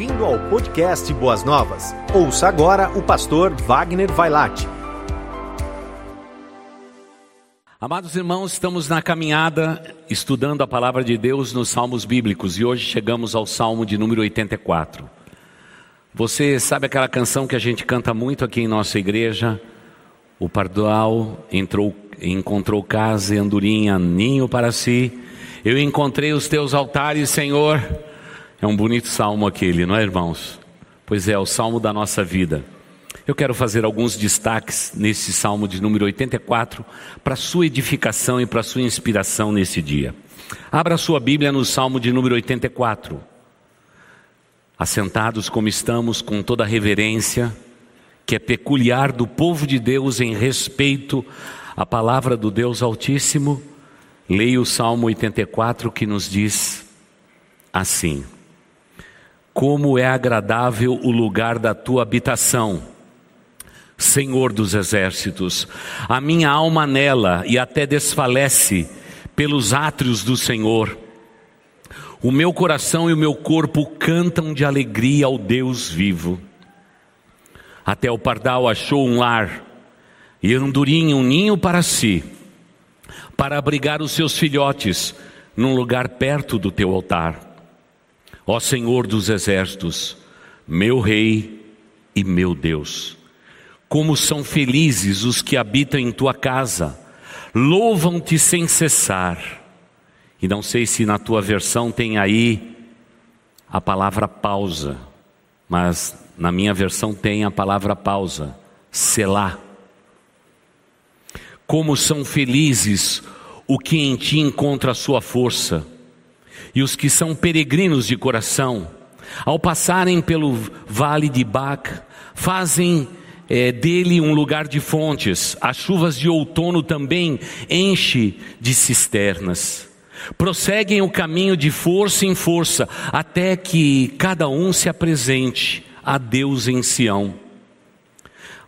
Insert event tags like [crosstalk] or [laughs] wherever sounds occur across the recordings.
bem-vindo ao podcast Boas Novas. Ouça agora o pastor Wagner Vailate. Amados irmãos, estamos na caminhada estudando a palavra de Deus nos salmos bíblicos e hoje chegamos ao salmo de número 84. Você sabe aquela canção que a gente canta muito aqui em nossa igreja? O pardal entrou, encontrou casa e andorinha, ninho para si. Eu encontrei os teus altares, Senhor. É um bonito salmo aquele, não é, irmãos? Pois é, o salmo da nossa vida. Eu quero fazer alguns destaques nesse salmo de número 84 para sua edificação e para sua inspiração nesse dia. Abra sua Bíblia no salmo de número 84. Assentados como estamos, com toda a reverência que é peculiar do povo de Deus em respeito à palavra do Deus Altíssimo, leia o salmo 84 que nos diz assim. Como é agradável o lugar da tua habitação, Senhor dos exércitos. A minha alma nela e até desfalece pelos átrios do Senhor. O meu coração e o meu corpo cantam de alegria ao Deus vivo. Até o pardal achou um lar e andorinha um ninho para si, para abrigar os seus filhotes num lugar perto do teu altar. Ó Senhor dos exércitos, meu Rei e meu Deus, como são felizes os que habitam em tua casa, louvam-te sem cessar. E não sei se na tua versão tem aí a palavra pausa, mas na minha versão tem a palavra pausa, selá. Como são felizes o que em ti encontra a sua força e os que são peregrinos de coração, ao passarem pelo vale de Bac, fazem é, dele um lugar de fontes, as chuvas de outono também enche de cisternas. Prosseguem o caminho de força em força, até que cada um se apresente a Deus em Sião.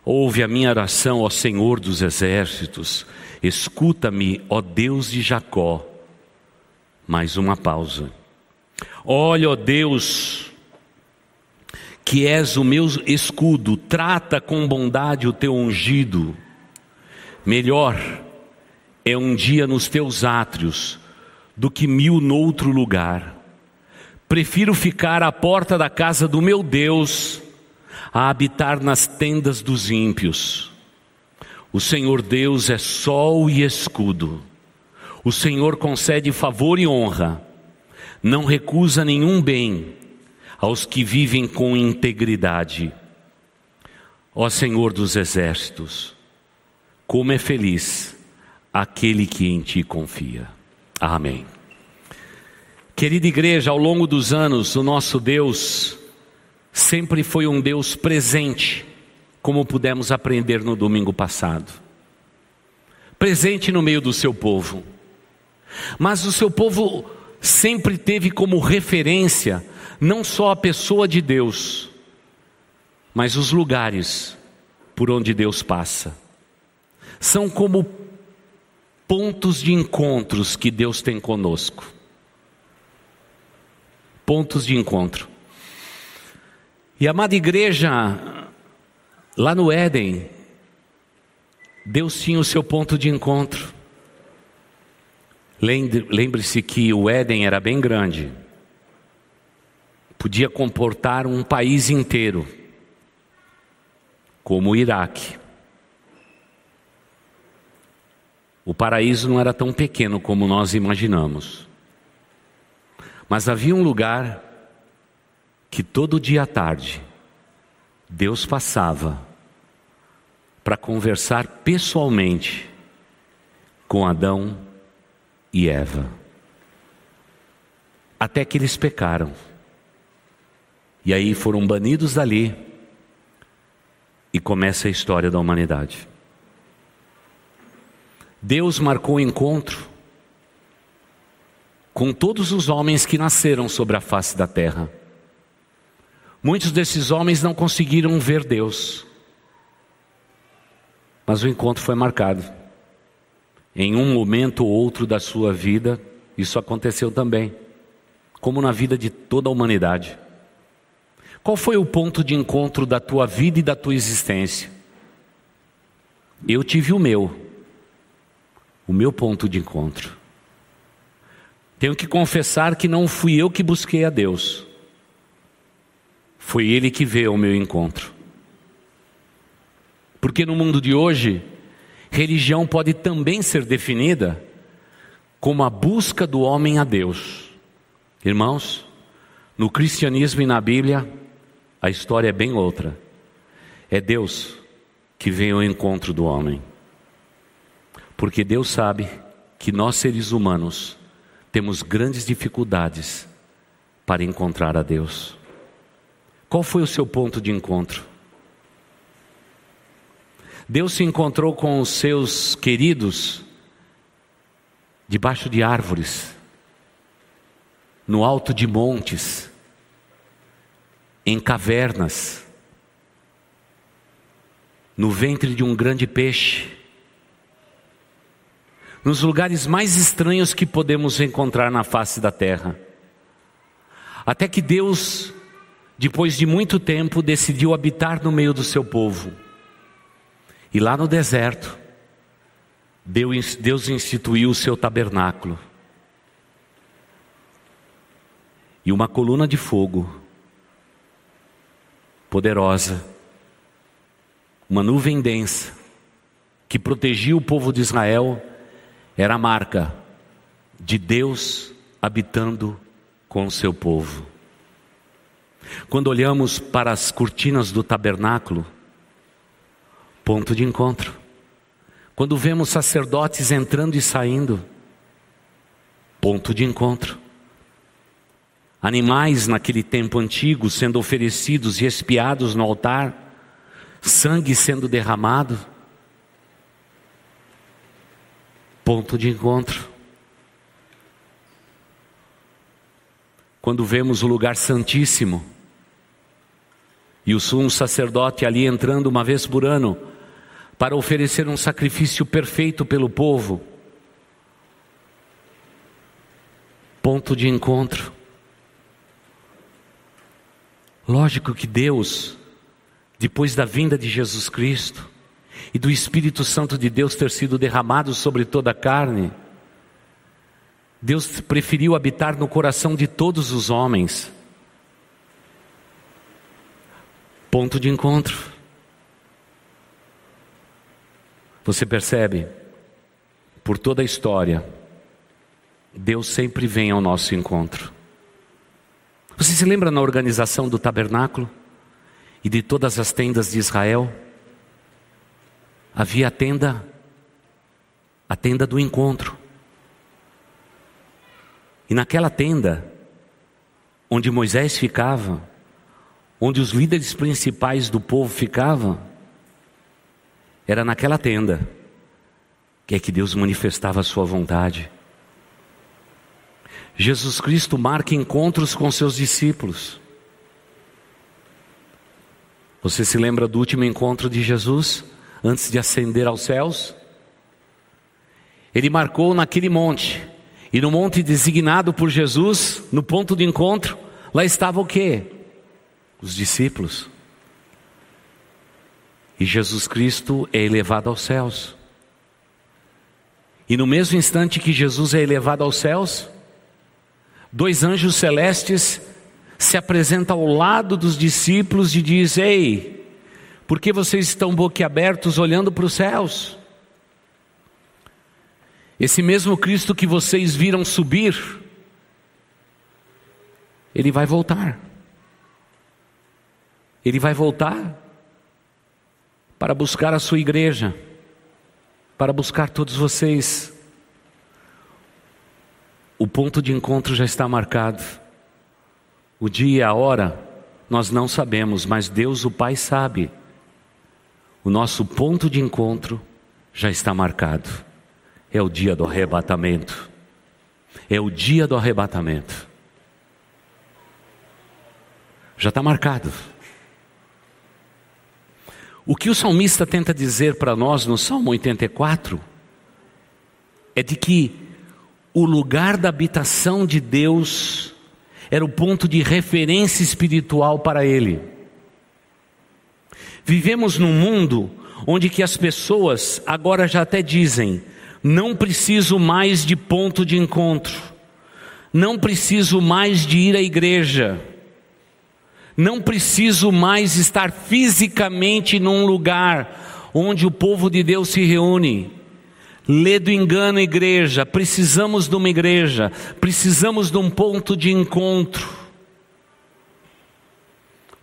Ouve a minha oração, ó Senhor dos exércitos, escuta-me, ó Deus de Jacó mais uma pausa. Olha, ó Deus, que és o meu escudo, trata com bondade o teu ungido. Melhor é um dia nos teus átrios do que mil noutro lugar. Prefiro ficar à porta da casa do meu Deus a habitar nas tendas dos ímpios. O Senhor Deus é sol e escudo. O Senhor concede favor e honra, não recusa nenhum bem aos que vivem com integridade. Ó Senhor dos exércitos, como é feliz aquele que em ti confia. Amém. Querida igreja, ao longo dos anos, o nosso Deus sempre foi um Deus presente, como pudemos aprender no domingo passado. Presente no meio do seu povo. Mas o seu povo sempre teve como referência não só a pessoa de Deus, mas os lugares por onde Deus passa. São como pontos de encontros que Deus tem conosco. Pontos de encontro. E amada igreja, lá no Éden, Deus tinha o seu ponto de encontro. Lembre-se que o Éden era bem grande, podia comportar um país inteiro, como o Iraque. O paraíso não era tão pequeno como nós imaginamos, mas havia um lugar que todo dia à tarde Deus passava para conversar pessoalmente com Adão e Eva. Até que eles pecaram. E aí foram banidos dali. E começa a história da humanidade. Deus marcou o encontro com todos os homens que nasceram sobre a face da terra. Muitos desses homens não conseguiram ver Deus, mas o encontro foi marcado. Em um momento ou outro da sua vida, isso aconteceu também, como na vida de toda a humanidade. Qual foi o ponto de encontro da tua vida e da tua existência? Eu tive o meu, o meu ponto de encontro. Tenho que confessar que não fui eu que busquei a Deus, foi Ele que veio ao meu encontro. Porque no mundo de hoje, religião pode também ser definida como a busca do homem a Deus. Irmãos, no cristianismo e na Bíblia, a história é bem outra. É Deus que vem ao encontro do homem. Porque Deus sabe que nós seres humanos temos grandes dificuldades para encontrar a Deus. Qual foi o seu ponto de encontro? Deus se encontrou com os seus queridos debaixo de árvores, no alto de montes, em cavernas, no ventre de um grande peixe, nos lugares mais estranhos que podemos encontrar na face da terra. Até que Deus, depois de muito tempo, decidiu habitar no meio do seu povo. E lá no deserto, Deus instituiu o seu tabernáculo. E uma coluna de fogo poderosa, uma nuvem densa, que protegia o povo de Israel, era a marca de Deus habitando com o seu povo. Quando olhamos para as cortinas do tabernáculo, ponto de encontro. Quando vemos sacerdotes entrando e saindo, ponto de encontro. Animais naquele tempo antigo sendo oferecidos e expiados no altar, sangue sendo derramado. Ponto de encontro. Quando vemos o lugar santíssimo e o sumo sacerdote ali entrando uma vez por ano para oferecer um sacrifício perfeito pelo povo. Ponto de encontro. Lógico que Deus, depois da vinda de Jesus Cristo e do Espírito Santo de Deus ter sido derramado sobre toda a carne, Deus preferiu habitar no coração de todos os homens. Ponto de encontro. Você percebe? Por toda a história, Deus sempre vem ao nosso encontro. Você se lembra na organização do tabernáculo e de todas as tendas de Israel? Havia a tenda, a tenda do encontro. E naquela tenda, onde Moisés ficava, onde os líderes principais do povo ficavam, era naquela tenda que é que Deus manifestava a sua vontade. Jesus Cristo marca encontros com seus discípulos. Você se lembra do último encontro de Jesus antes de ascender aos céus? Ele marcou naquele monte, e no monte designado por Jesus, no ponto de encontro, lá estava o quê? Os discípulos. E Jesus Cristo é elevado aos céus. E no mesmo instante que Jesus é elevado aos céus, dois anjos celestes se apresentam ao lado dos discípulos e diz: Ei, por que vocês estão boquiabertos olhando para os céus? Esse mesmo Cristo que vocês viram subir, ele vai voltar. Ele vai voltar para buscar a sua igreja, para buscar todos vocês. O ponto de encontro já está marcado. O dia e a hora nós não sabemos, mas Deus, o Pai, sabe. O nosso ponto de encontro já está marcado. É o dia do arrebatamento. É o dia do arrebatamento. Já está marcado. O que o salmista tenta dizer para nós no Salmo 84 é de que o lugar da habitação de Deus era o ponto de referência espiritual para ele. Vivemos num mundo onde que as pessoas agora já até dizem: não preciso mais de ponto de encontro, não preciso mais de ir à igreja, não preciso mais estar fisicamente num lugar onde o povo de Deus se reúne. Lê do engano, igreja. Precisamos de uma igreja, precisamos de um ponto de encontro.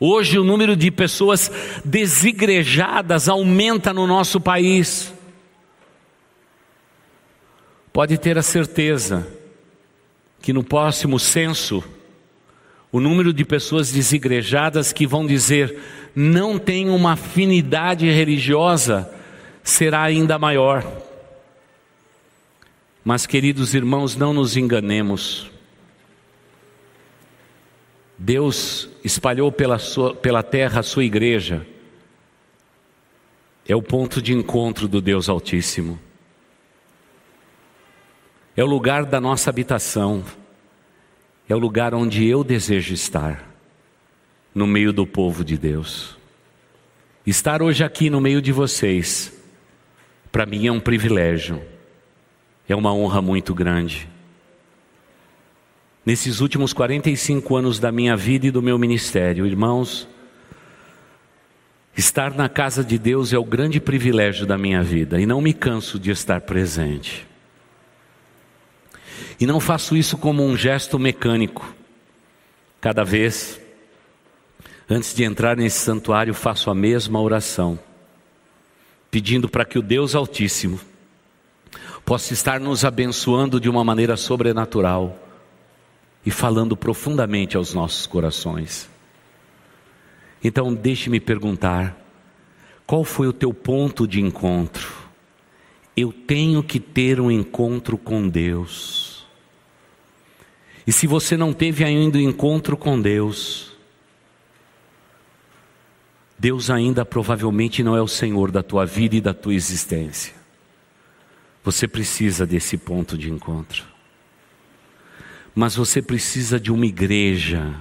Hoje o número de pessoas desigrejadas aumenta no nosso país. Pode ter a certeza que no próximo censo, o número de pessoas desigrejadas que vão dizer não tem uma afinidade religiosa será ainda maior. Mas, queridos irmãos, não nos enganemos. Deus espalhou pela, sua, pela terra a sua igreja, é o ponto de encontro do Deus Altíssimo, é o lugar da nossa habitação, é o lugar onde eu desejo estar, no meio do povo de Deus. Estar hoje aqui no meio de vocês, para mim é um privilégio é uma honra muito grande. Nesses últimos 45 anos da minha vida e do meu ministério, irmãos, estar na casa de Deus é o grande privilégio da minha vida e não me canso de estar presente. E não faço isso como um gesto mecânico. Cada vez, antes de entrar nesse santuário, faço a mesma oração, pedindo para que o Deus Altíssimo possa estar nos abençoando de uma maneira sobrenatural e falando profundamente aos nossos corações. Então, deixe-me perguntar: qual foi o teu ponto de encontro? Eu tenho que ter um encontro com Deus. E se você não teve ainda o encontro com Deus, Deus ainda provavelmente não é o Senhor da tua vida e da tua existência. Você precisa desse ponto de encontro. Mas você precisa de uma igreja.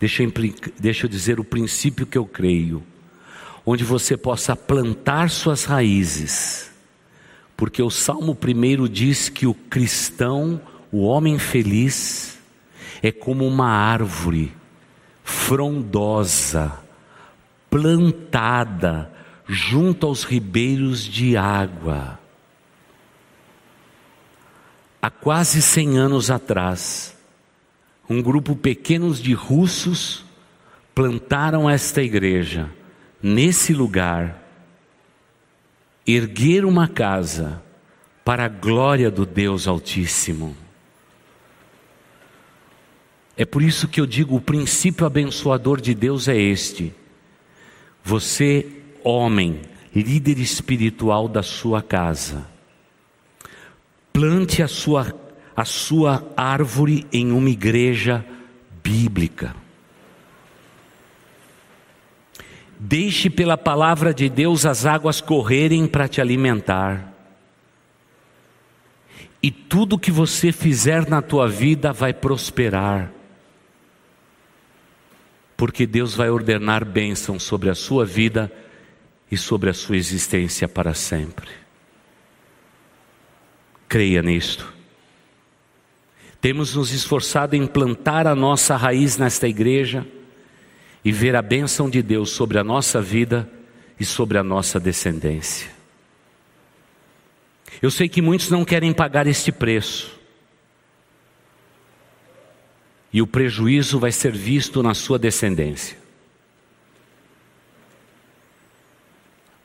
Deixa eu, deixa eu dizer o princípio que eu creio. Onde você possa plantar suas raízes. Porque o Salmo 1 diz que o cristão, o homem feliz, é como uma árvore frondosa, plantada junto aos ribeiros de água há quase 100 anos atrás, um grupo pequeno de russos plantaram esta igreja nesse lugar, ergueram uma casa para a glória do Deus Altíssimo. É por isso que eu digo: o princípio abençoador de Deus é este. Você, homem, líder espiritual da sua casa, Plante a sua, a sua árvore em uma igreja bíblica. Deixe pela palavra de Deus as águas correrem para te alimentar. E tudo que você fizer na tua vida vai prosperar. Porque Deus vai ordenar bênção sobre a sua vida e sobre a sua existência para sempre. Creia nisto. Temos nos esforçado em plantar a nossa raiz nesta igreja e ver a bênção de Deus sobre a nossa vida e sobre a nossa descendência. Eu sei que muitos não querem pagar este preço. E o prejuízo vai ser visto na sua descendência.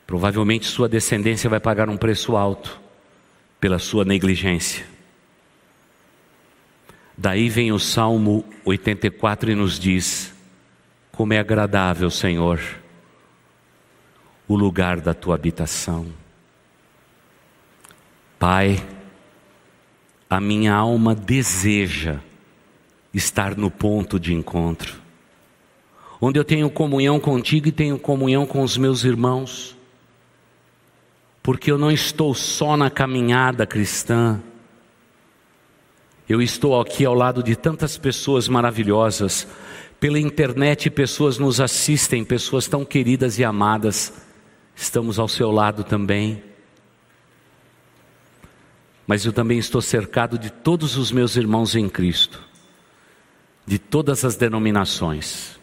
Provavelmente sua descendência vai pagar um preço alto pela sua negligência. Daí vem o Salmo 84 e nos diz: Como é agradável, Senhor, o lugar da tua habitação. Pai, a minha alma deseja estar no ponto de encontro, onde eu tenho comunhão contigo e tenho comunhão com os meus irmãos porque eu não estou só na caminhada cristã, Eu estou aqui ao lado de tantas pessoas maravilhosas. Pela internet, pessoas nos assistem, pessoas tão queridas e amadas. Estamos ao seu lado também. Mas eu também estou cercado de todos os meus irmãos em Cristo, de todas as denominações.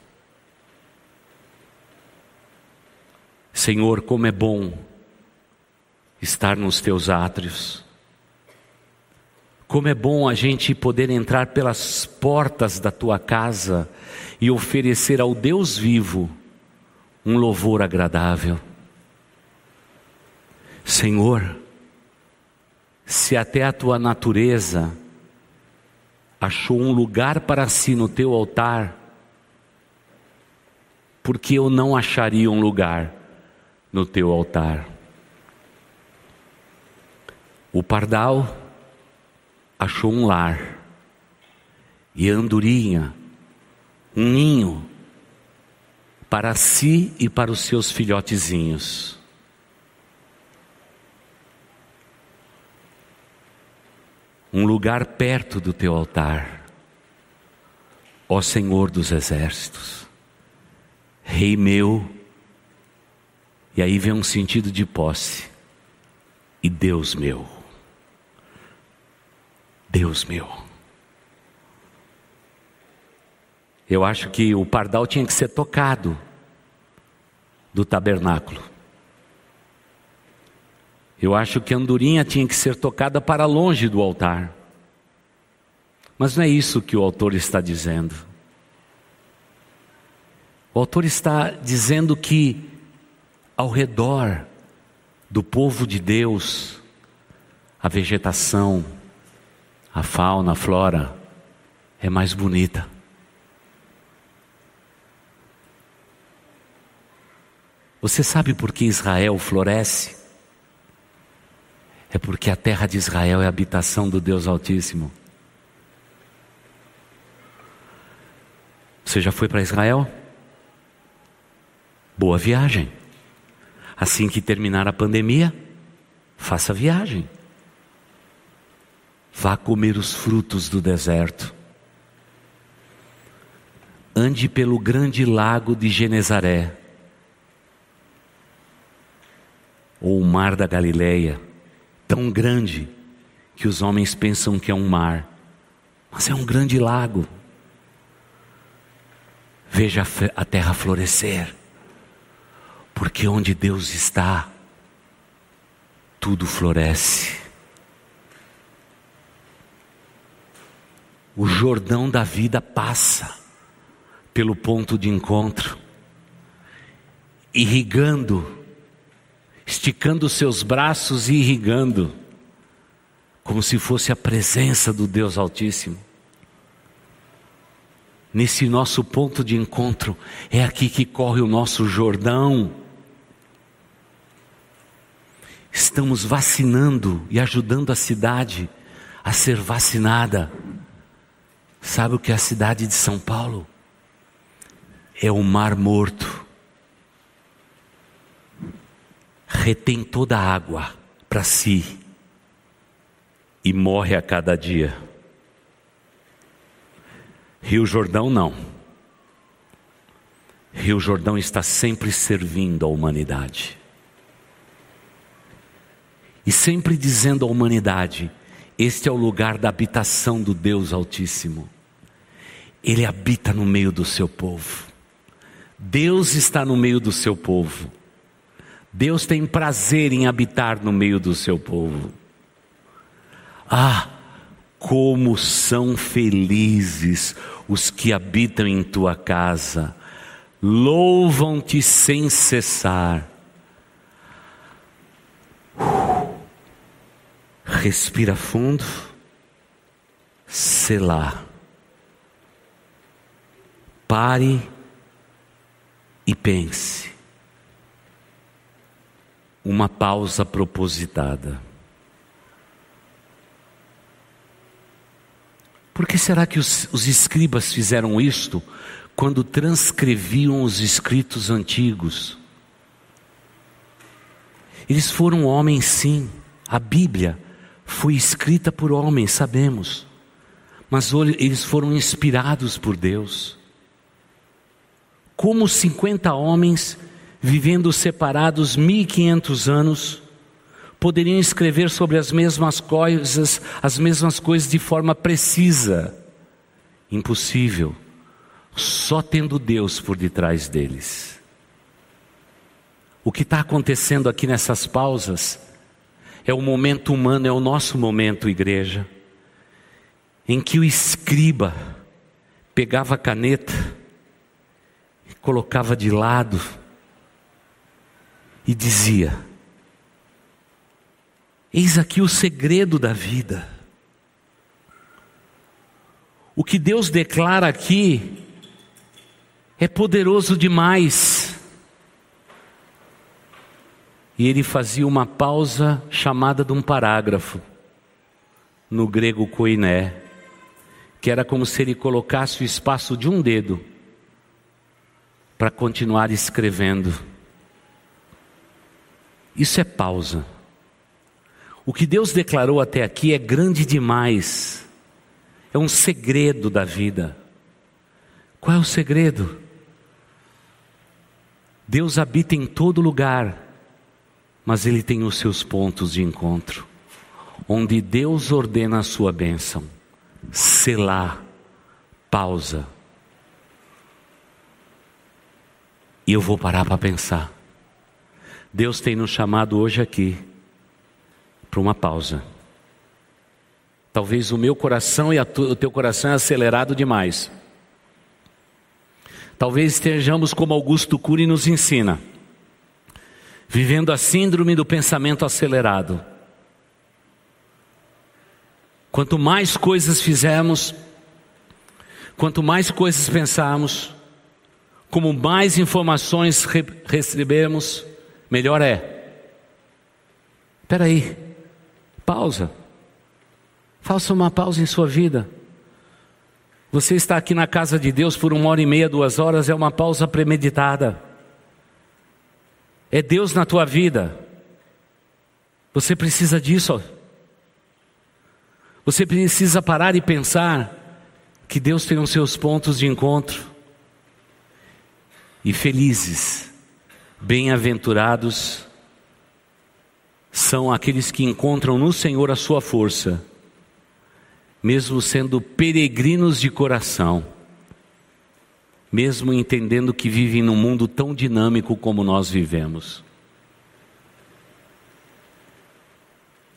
Senhor, como é bom estar nos teus átrios. Como é bom a gente poder entrar pelas portas da tua casa e oferecer ao Deus vivo um louvor agradável. Senhor, se até a tua natureza achou um lugar para si no teu altar, porque eu não acharia um lugar no teu altar. O pardal achou um lar, e a andorinha, um ninho, para si e para os seus filhotezinhos. Um lugar perto do teu altar, ó Senhor dos exércitos, Rei meu, e aí vem um sentido de posse, e Deus meu. Deus meu. Eu acho que o pardal tinha que ser tocado do tabernáculo. Eu acho que a andorinha tinha que ser tocada para longe do altar. Mas não é isso que o autor está dizendo. O autor está dizendo que ao redor do povo de Deus, a vegetação, a fauna, a flora é mais bonita. Você sabe por que Israel floresce? É porque a terra de Israel é a habitação do Deus Altíssimo. Você já foi para Israel? Boa viagem. Assim que terminar a pandemia, faça viagem. Vá comer os frutos do deserto. Ande pelo grande lago de Genezaré, ou o mar da Galileia, tão grande que os homens pensam que é um mar, mas é um grande lago. Veja a terra florescer, porque onde Deus está, tudo floresce. o Jordão da vida passa pelo ponto de encontro, irrigando, esticando seus braços e irrigando, como se fosse a presença do Deus Altíssimo. Nesse nosso ponto de encontro, é aqui que corre o nosso Jordão. Estamos vacinando e ajudando a cidade a ser vacinada. Sabe o que é a cidade de São Paulo? É o mar morto. Retém toda a água para si e morre a cada dia. Rio Jordão não. Rio Jordão está sempre servindo a humanidade. E sempre dizendo à humanidade: este é o lugar da habitação do Deus Altíssimo. Ele habita no meio do seu povo. Deus está no meio do seu povo. Deus tem prazer em habitar no meio do seu povo. Ah, como são felizes os que habitam em tua casa, louvam-te sem cessar. Respira fundo, selar. Pare e pense. Uma pausa propositada. Por que será que os, os, escribas fizeram isto quando transcreviam os escritos antigos? Eles foram homens, sim. A Bíblia foi escrita por homens, sabemos. mas eles foram inspirados por Deus. Como 50 homens, vivendo separados 1500 anos, poderiam escrever sobre as mesmas coisas, as mesmas coisas de forma precisa? Impossível. Só tendo Deus por detrás deles. O que está acontecendo aqui nessas pausas é o momento humano, é o nosso momento, igreja, em que o escriba pegava a caneta, colocava de lado e dizia: Eis aqui o segredo da vida. O que Deus declara aqui é poderoso demais. E ele fazia uma pausa chamada de um parágrafo, no grego koiné, que era como se ele colocasse o espaço de um dedo para continuar escrevendo. Isso é pausa. O que Deus declarou até aqui é grande demais, é um segredo da vida. Qual é o segredo? Deus habita em todo lugar mas ele tem os seus pontos de encontro, onde Deus ordena a sua bênção, selar, pausa. E eu vou parar para pensar. Deus tem nos chamado hoje aqui para uma pausa. Talvez o meu coração e o teu coração é acelerado demais. Talvez estejamos como Augusto Cury nos ensina vivendo a síndrome do pensamento acelerado. Quanto mais coisas fizermos, quanto mais coisas pensarmos, como mais informações re recebemos, melhor é. Espera aí, pausa. Faça uma pausa em sua vida. Você está aqui na casa de Deus por uma hora e meia, duas horas, é uma pausa premeditada é Deus na tua vida. Você precisa disso. Você precisa parar e pensar que Deus tem os seus pontos de encontro. E felizes, bem-aventurados são aqueles que encontram no Senhor a sua força, mesmo sendo peregrinos de coração mesmo entendendo que vivem num mundo tão dinâmico como nós vivemos.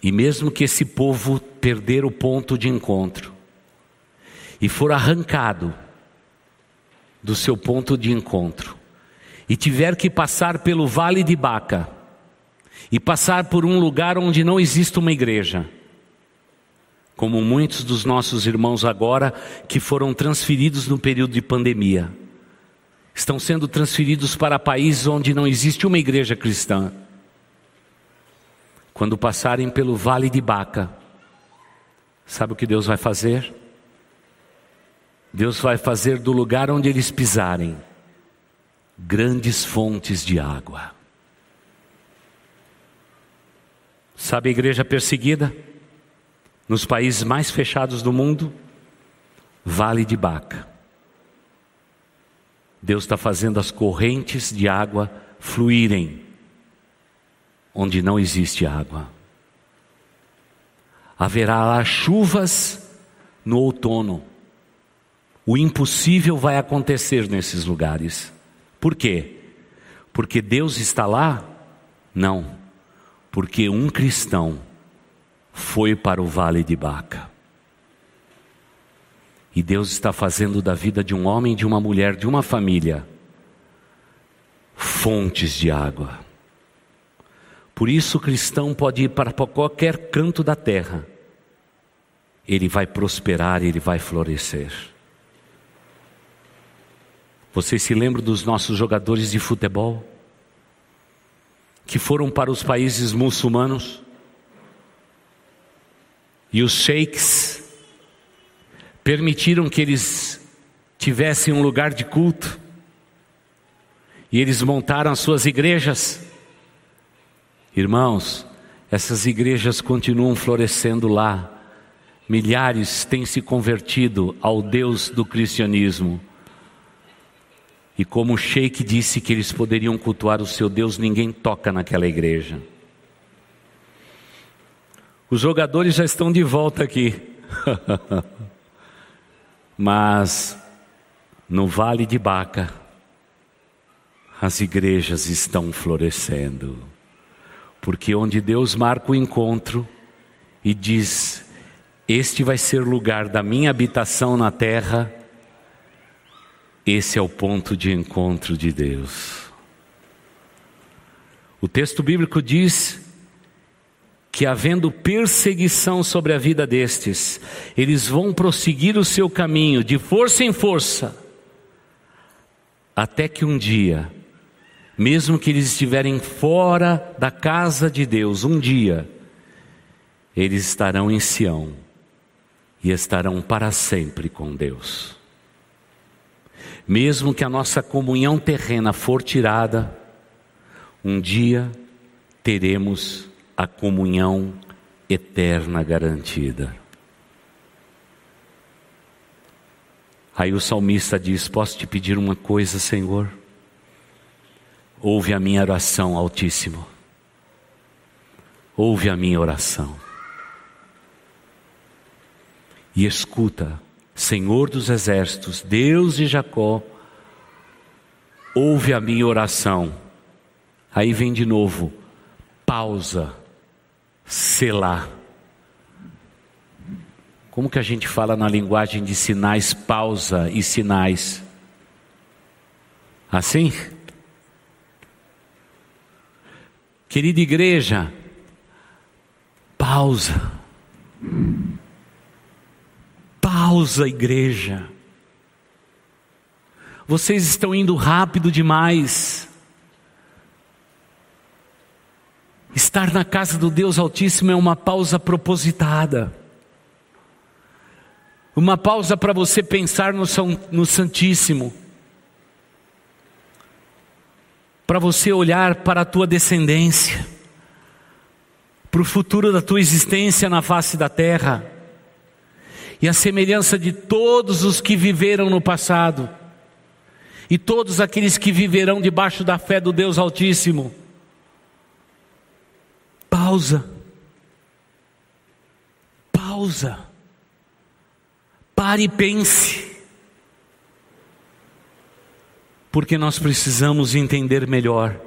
E mesmo que esse povo perder o ponto de encontro e for arrancado do seu ponto de encontro e tiver que passar pelo vale de Baca e passar por um lugar onde não existe uma igreja, como muitos dos nossos irmãos agora que foram transferidos no período de pandemia estão sendo transferidos para países onde não existe uma igreja cristã. Quando passarem pelo vale de Baca, sabe o que Deus vai fazer? Deus vai fazer do lugar onde eles pisarem grandes fontes de água. Sabe a igreja perseguida? Nos países mais fechados do mundo? Vale de Baca. Deus está fazendo as correntes de água fluírem onde não existe água. Haverá lá chuvas no outono. O impossível vai acontecer nesses lugares. Por quê? Porque Deus está lá? Não. Porque um cristão foi para o vale de Baca. E Deus está fazendo da vida de um homem, de uma mulher, de uma família, fontes de água. Por isso o cristão pode ir para qualquer canto da terra, ele vai prosperar, ele vai florescer. Vocês se lembram dos nossos jogadores de futebol? Que foram para os países muçulmanos? E os sheiks permitiram que eles tivessem um lugar de culto, e eles montaram as suas igrejas. Irmãos, essas igrejas continuam florescendo lá, milhares têm se convertido ao Deus do cristianismo. E como o sheik disse que eles poderiam cultuar o seu Deus, ninguém toca naquela igreja. Os jogadores já estão de volta aqui. [laughs] Mas no Vale de Baca, as igrejas estão florescendo. Porque onde Deus marca o encontro e diz: Este vai ser lugar da minha habitação na terra, esse é o ponto de encontro de Deus. O texto bíblico diz que, havendo perseguição sobre a vida destes, eles vão prosseguir o seu caminho de força em força, até que um dia, mesmo que eles estiverem fora da casa de Deus, um dia, eles estarão em Sião e estarão para sempre com Deus. Mesmo que a nossa comunhão terrena for tirada, um dia teremos a comunhão eterna garantida. Aí o salmista diz: Posso te pedir uma coisa, Senhor? Ouve a minha oração, Altíssimo. Ouve a minha oração. E escuta Senhor dos exércitos, Deus de Jacó, ouve a minha oração. Aí vem de novo, pausa, selar. Como que a gente fala na linguagem de sinais, pausa e sinais? Assim? Querida igreja, pausa. Pausa, igreja. Vocês estão indo rápido demais. Estar na casa do Deus Altíssimo é uma pausa propositada. Uma pausa para você pensar no, no Santíssimo. Para você olhar para a tua descendência. Para o futuro da tua existência na face da terra e a semelhança de todos os que viveram no passado, e todos aqueles que viverão debaixo da fé do Deus Altíssimo. Pausa. Pausa. Pare e pense. Porque nós precisamos entender melhor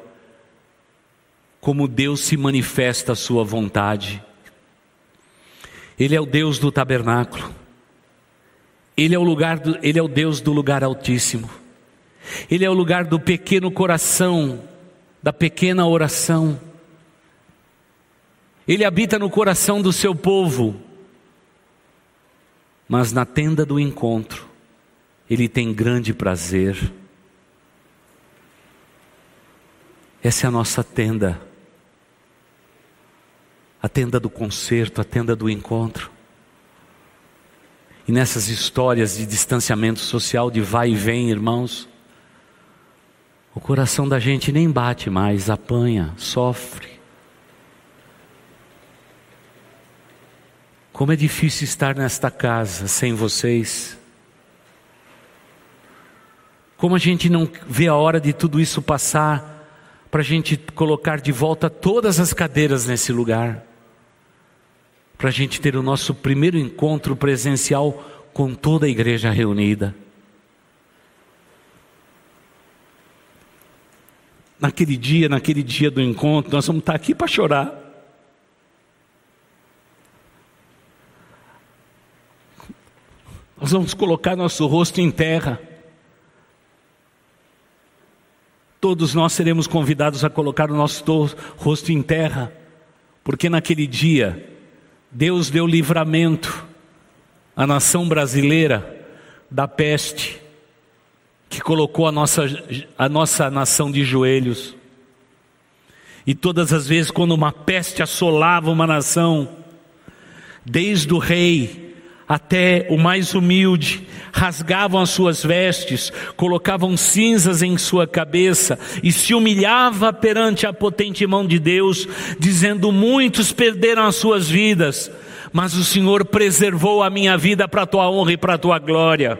como Deus se manifesta a sua vontade. Ele é o Deus do tabernáculo. Ele é o lugar do, ele é o Deus do lugar altíssimo. Ele é o lugar do pequeno coração, da pequena oração. Ele habita no coração do seu povo. Mas na tenda do encontro, ele tem grande prazer. Essa é a nossa tenda. A tenda do concerto, a tenda do encontro. E nessas histórias de distanciamento social, de vai e vem, irmãos, o coração da gente nem bate mais, apanha, sofre. Como é difícil estar nesta casa sem vocês. Como a gente não vê a hora de tudo isso passar, para a gente colocar de volta todas as cadeiras nesse lugar para a gente ter o nosso primeiro encontro presencial com toda a igreja reunida. Naquele dia, naquele dia do encontro, nós vamos estar aqui para chorar. Nós vamos colocar nosso rosto em terra. Todos nós seremos convidados a colocar o nosso rosto em terra, porque naquele dia Deus deu livramento à nação brasileira da peste, que colocou a nossa, a nossa nação de joelhos. E todas as vezes, quando uma peste assolava uma nação, desde o rei até o mais humilde, rasgavam as suas vestes, colocavam cinzas em sua cabeça e se humilhava perante a potente mão de Deus, dizendo: Muitos perderam as suas vidas, mas o Senhor preservou a minha vida para a tua honra e para a tua glória.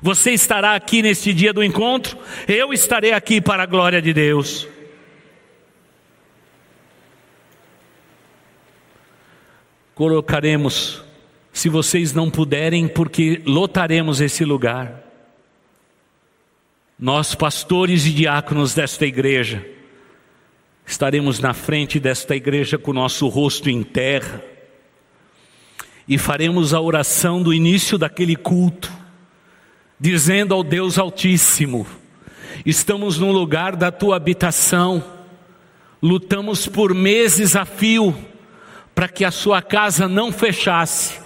Você estará aqui neste dia do encontro, eu estarei aqui para a glória de Deus. Colocaremos, se vocês não puderem, porque lotaremos esse lugar. Nós, pastores e diáconos desta igreja, estaremos na frente desta igreja com o nosso rosto em terra. E faremos a oração do início daquele culto, dizendo ao Deus Altíssimo: estamos no lugar da tua habitação, lutamos por meses a fio para que a sua casa não fechasse,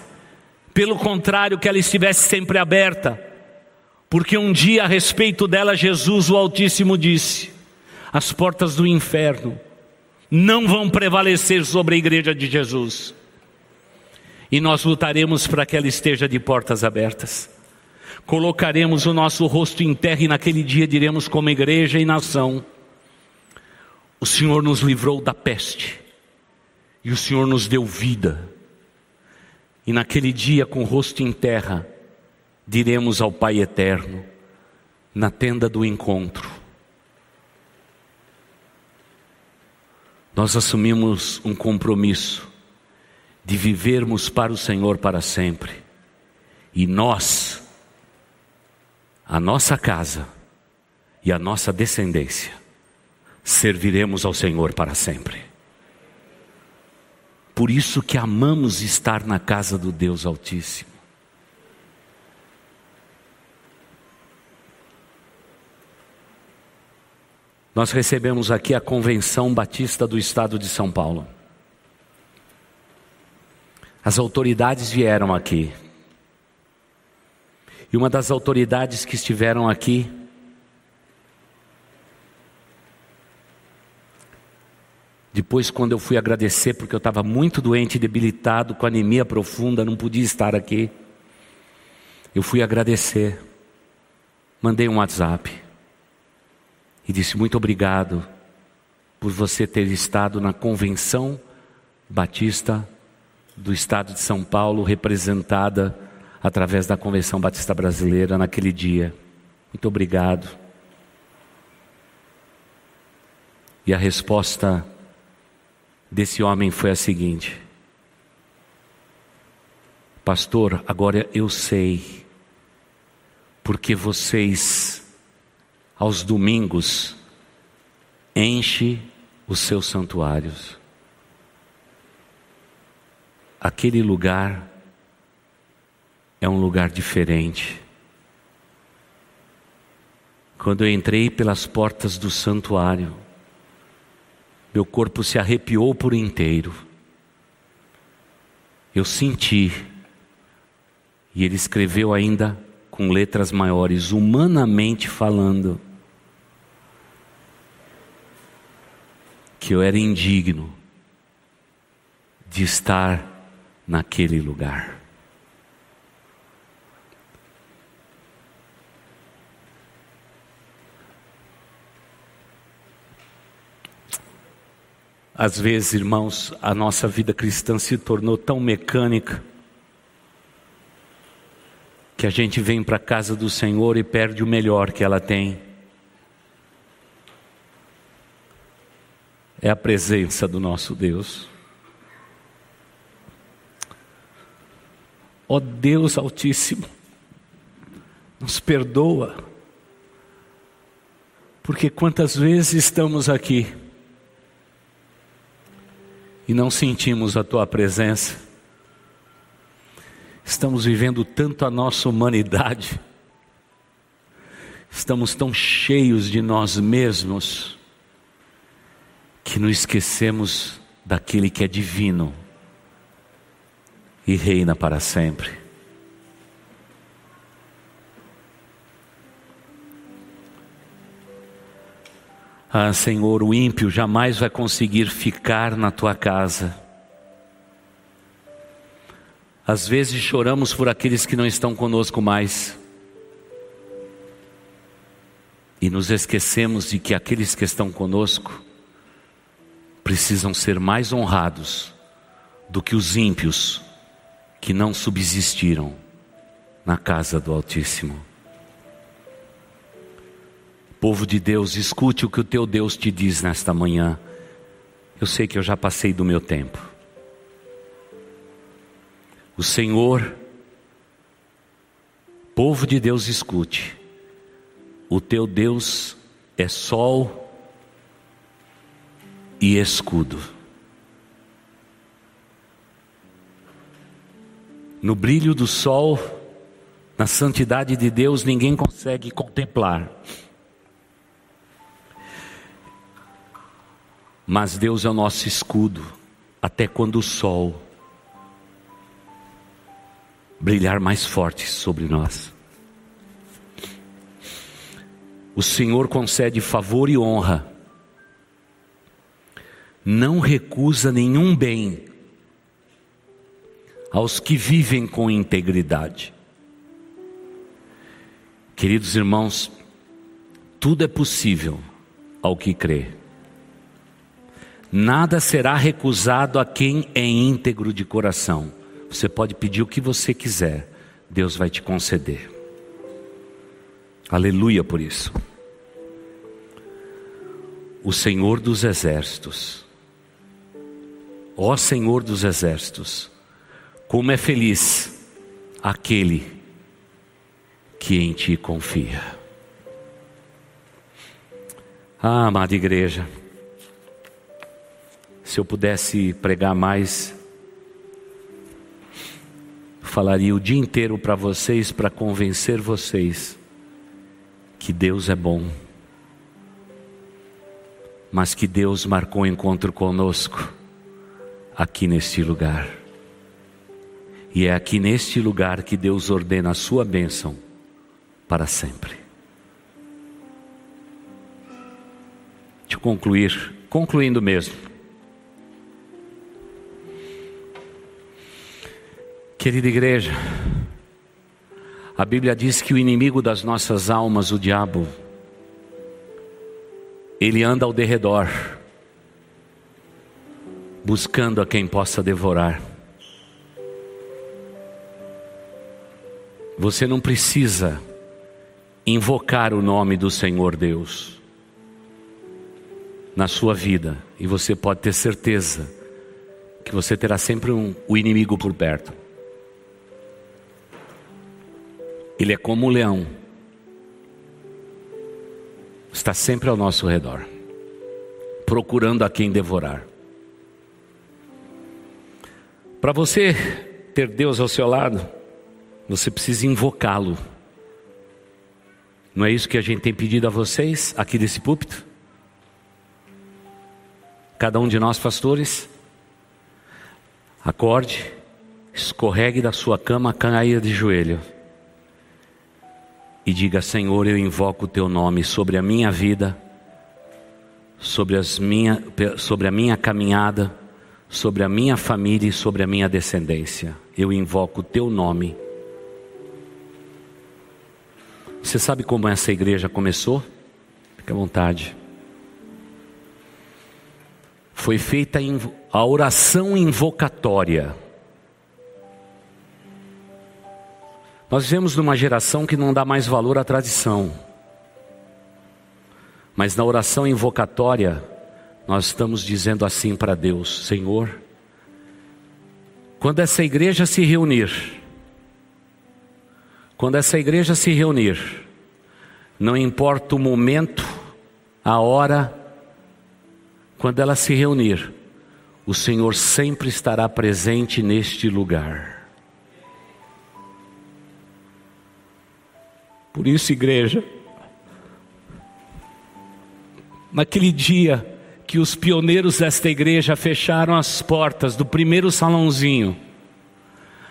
pelo contrário, que ela estivesse sempre aberta, porque um dia a respeito dela, Jesus, o Altíssimo, disse: as portas do inferno não vão prevalecer sobre a igreja de Jesus. E nós lutaremos para que ela esteja de portas abertas. Colocaremos o nosso rosto em terra e naquele dia diremos como igreja e nação: O Senhor nos livrou da peste e o Senhor nos deu vida. E naquele dia, com o rosto em terra, diremos ao Pai eterno, na tenda do encontro: nós assumimos um compromisso de vivermos para o Senhor para sempre. E nós, a nossa casa e a nossa descendência, serviremos ao Senhor para sempre. Por isso que amamos estar na casa do Deus Altíssimo. Nós recebemos aqui a Convenção Batista do Estado de São Paulo. As autoridades vieram aqui. E uma das autoridades que estiveram aqui Depois, quando eu fui agradecer, porque eu estava muito doente, debilitado, com anemia profunda, não podia estar aqui. Eu fui agradecer. Mandei um WhatsApp e disse: Muito obrigado por você ter estado na Convenção Batista do Estado de São Paulo, representada através da Convenção Batista Brasileira naquele dia. Muito obrigado. E a resposta desse homem foi a seguinte: Pastor, agora eu sei porque vocês aos domingos, enche os seus santuários. Aquele lugar é um lugar diferente. Quando eu entrei pelas portas do santuário, meu corpo se arrepiou por inteiro. Eu senti, e ele escreveu ainda com letras maiores, humanamente falando, que eu era indigno de estar naquele lugar. Às vezes, irmãos, a nossa vida cristã se tornou tão mecânica que a gente vem para a casa do Senhor e perde o melhor que ela tem. É a presença do nosso Deus. Ó oh Deus Altíssimo, nos perdoa, porque quantas vezes estamos aqui e não sentimos a Tua presença, Estamos vivendo tanto a nossa humanidade, estamos tão cheios de nós mesmos, que nos esquecemos daquele que é divino e reina para sempre. Ah, Senhor, o ímpio jamais vai conseguir ficar na tua casa às vezes choramos por aqueles que não estão conosco mais. E nos esquecemos de que aqueles que estão conosco precisam ser mais honrados do que os ímpios que não subsistiram na casa do Altíssimo. Povo de Deus, escute o que o teu Deus te diz nesta manhã. Eu sei que eu já passei do meu tempo. O Senhor, povo de Deus, escute. O teu Deus é sol e escudo. No brilho do sol, na santidade de Deus, ninguém consegue contemplar. Mas Deus é o nosso escudo, até quando o sol brilhar mais forte sobre nós. O Senhor concede favor e honra, não recusa nenhum bem aos que vivem com integridade. Queridos irmãos, tudo é possível ao que crê. Nada será recusado a quem é íntegro de coração. Você pode pedir o que você quiser, Deus vai te conceder. Aleluia por isso. O Senhor dos Exércitos, ó Senhor dos Exércitos, como é feliz aquele que em ti confia. Ah, amada igreja, se eu pudesse pregar mais, falaria o dia inteiro para vocês, para convencer vocês que Deus é bom, mas que Deus marcou um encontro conosco aqui neste lugar. E é aqui neste lugar que Deus ordena a sua bênção para sempre. De concluir, concluindo mesmo. Querida igreja, a Bíblia diz que o inimigo das nossas almas, o diabo, ele anda ao derredor, buscando a quem possa devorar. Você não precisa invocar o nome do Senhor Deus na sua vida, e você pode ter certeza que você terá sempre um, o inimigo por perto. Ele é como um leão. Está sempre ao nosso redor, procurando a quem devorar. Para você ter Deus ao seu lado, você precisa invocá-lo. Não é isso que a gente tem pedido a vocês aqui desse púlpito? Cada um de nós, pastores, acorde, escorregue da sua cama, caia de joelho e diga: Senhor, eu invoco o teu nome sobre a minha vida, sobre, as minha, sobre a minha caminhada, sobre a minha família e sobre a minha descendência. Eu invoco o teu nome. Você sabe como essa igreja começou? Fique à vontade. Foi feita a oração invocatória Nós vivemos numa geração que não dá mais valor à tradição. Mas na oração invocatória, nós estamos dizendo assim para Deus: Senhor, quando essa igreja se reunir, quando essa igreja se reunir, não importa o momento, a hora, quando ela se reunir, o Senhor sempre estará presente neste lugar. Por isso, igreja, naquele dia que os pioneiros desta igreja fecharam as portas do primeiro salãozinho,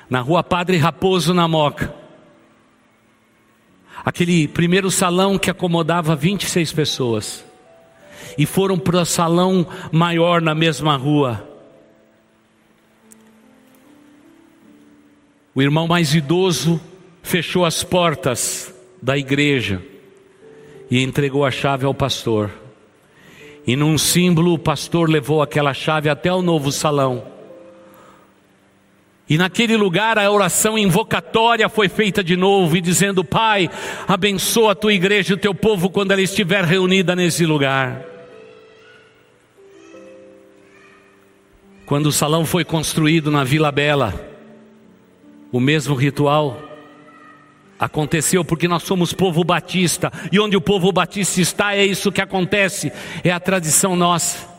na rua Padre Raposo na Moca, aquele primeiro salão que acomodava 26 pessoas, e foram para o salão maior na mesma rua. O irmão mais idoso fechou as portas da igreja e entregou a chave ao pastor. E num símbolo, o pastor levou aquela chave até o novo salão, E naquele lugar a oração invocatória foi feita de novo, e dizendo: Pai, abençoa a tua igreja e o teu povo quando ela estiver reunida nesse lugar. Quando o salão foi construído na Vila Bela, o mesmo ritual aconteceu porque nós somos povo batista, e onde o povo batista está, é isso que acontece, é a tradição nossa.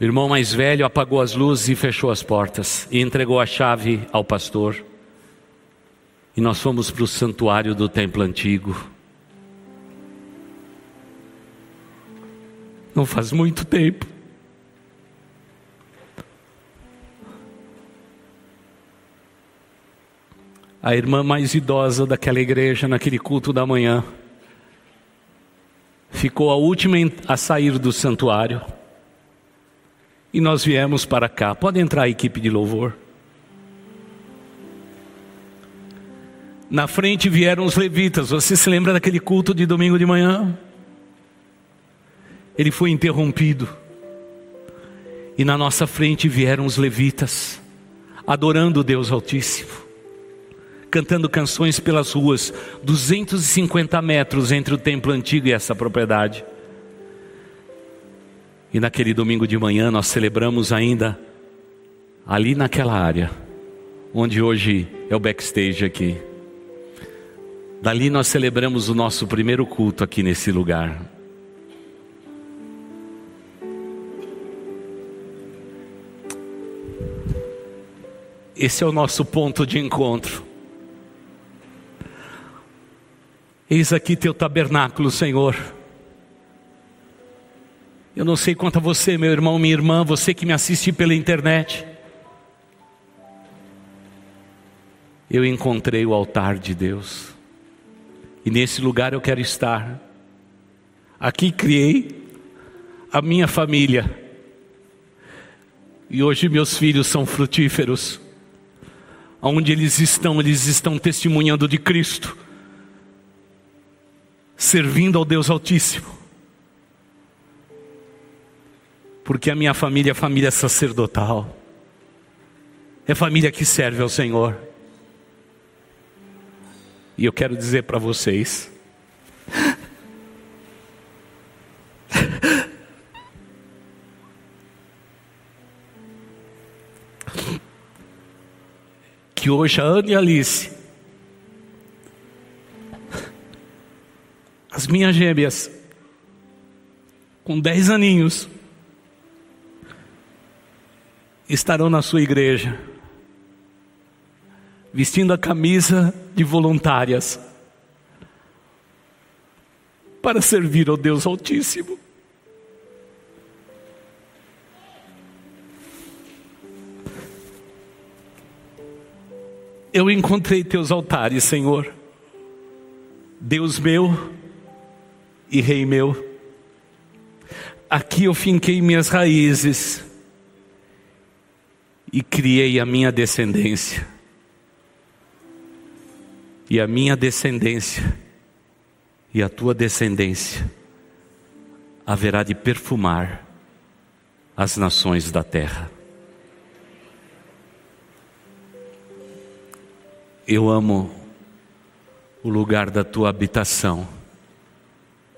O irmão mais velho apagou as luzes e fechou as portas e entregou a chave ao pastor. E nós fomos para o santuário do templo antigo. Não faz muito tempo. A irmã mais idosa daquela igreja, naquele culto da manhã, ficou a última a sair do santuário e nós viemos para cá. Pode entrar a equipe de louvor. Na frente vieram os levitas. Você se lembra daquele culto de domingo de manhã? Ele foi interrompido. E na nossa frente vieram os levitas, adorando o Deus Altíssimo, cantando canções pelas ruas, 250 metros entre o templo antigo e essa propriedade. E naquele domingo de manhã nós celebramos ainda ali naquela área, onde hoje é o backstage aqui. Dali nós celebramos o nosso primeiro culto aqui nesse lugar. Esse é o nosso ponto de encontro. Eis aqui teu tabernáculo, Senhor. Eu não sei quanto a você, meu irmão, minha irmã, você que me assiste pela internet. Eu encontrei o altar de Deus. E nesse lugar eu quero estar. Aqui criei a minha família. E hoje meus filhos são frutíferos. Onde eles estão, eles estão testemunhando de Cristo, servindo ao Deus Altíssimo porque a minha família é família sacerdotal, é família que serve ao Senhor. E eu quero dizer para vocês, [laughs] que hoje a Ana e a Alice, as minhas gêmeas, com dez aninhos, estarão na sua igreja, vestindo a camisa de voluntárias, para servir ao Deus Altíssimo. Eu encontrei teus altares, Senhor, Deus meu e Rei meu. Aqui eu finquei minhas raízes e criei a minha descendência. E a minha descendência e a tua descendência haverá de perfumar as nações da terra. Eu amo o lugar da tua habitação,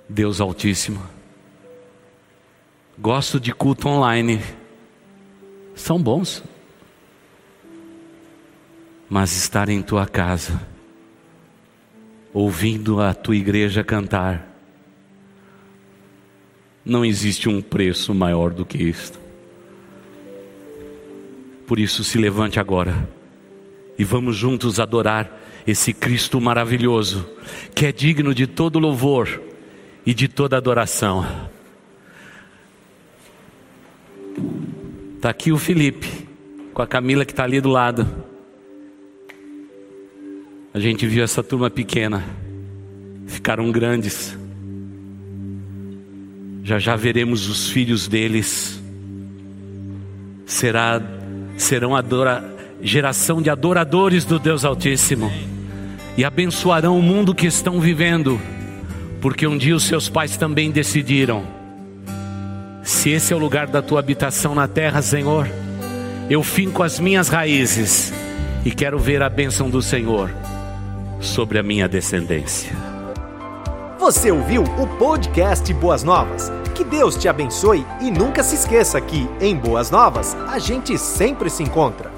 Deus Altíssimo. Gosto de culto online, são bons mas estar em tua casa, ouvindo a tua igreja cantar, não existe um preço maior do que isto. Por isso, se levante agora e vamos juntos adorar esse Cristo maravilhoso, que é digno de todo louvor e de toda adoração. Está aqui o Felipe, com a Camila que está ali do lado. A gente viu essa turma pequena, ficaram grandes. Já já veremos os filhos deles. Será, serão adora, geração de adoradores do Deus Altíssimo e abençoarão o mundo que estão vivendo, porque um dia os seus pais também decidiram. Se esse é o lugar da tua habitação na terra, Senhor, eu finco as minhas raízes e quero ver a bênção do Senhor sobre a minha descendência. Você ouviu o podcast Boas Novas? Que Deus te abençoe e nunca se esqueça que, em Boas Novas, a gente sempre se encontra.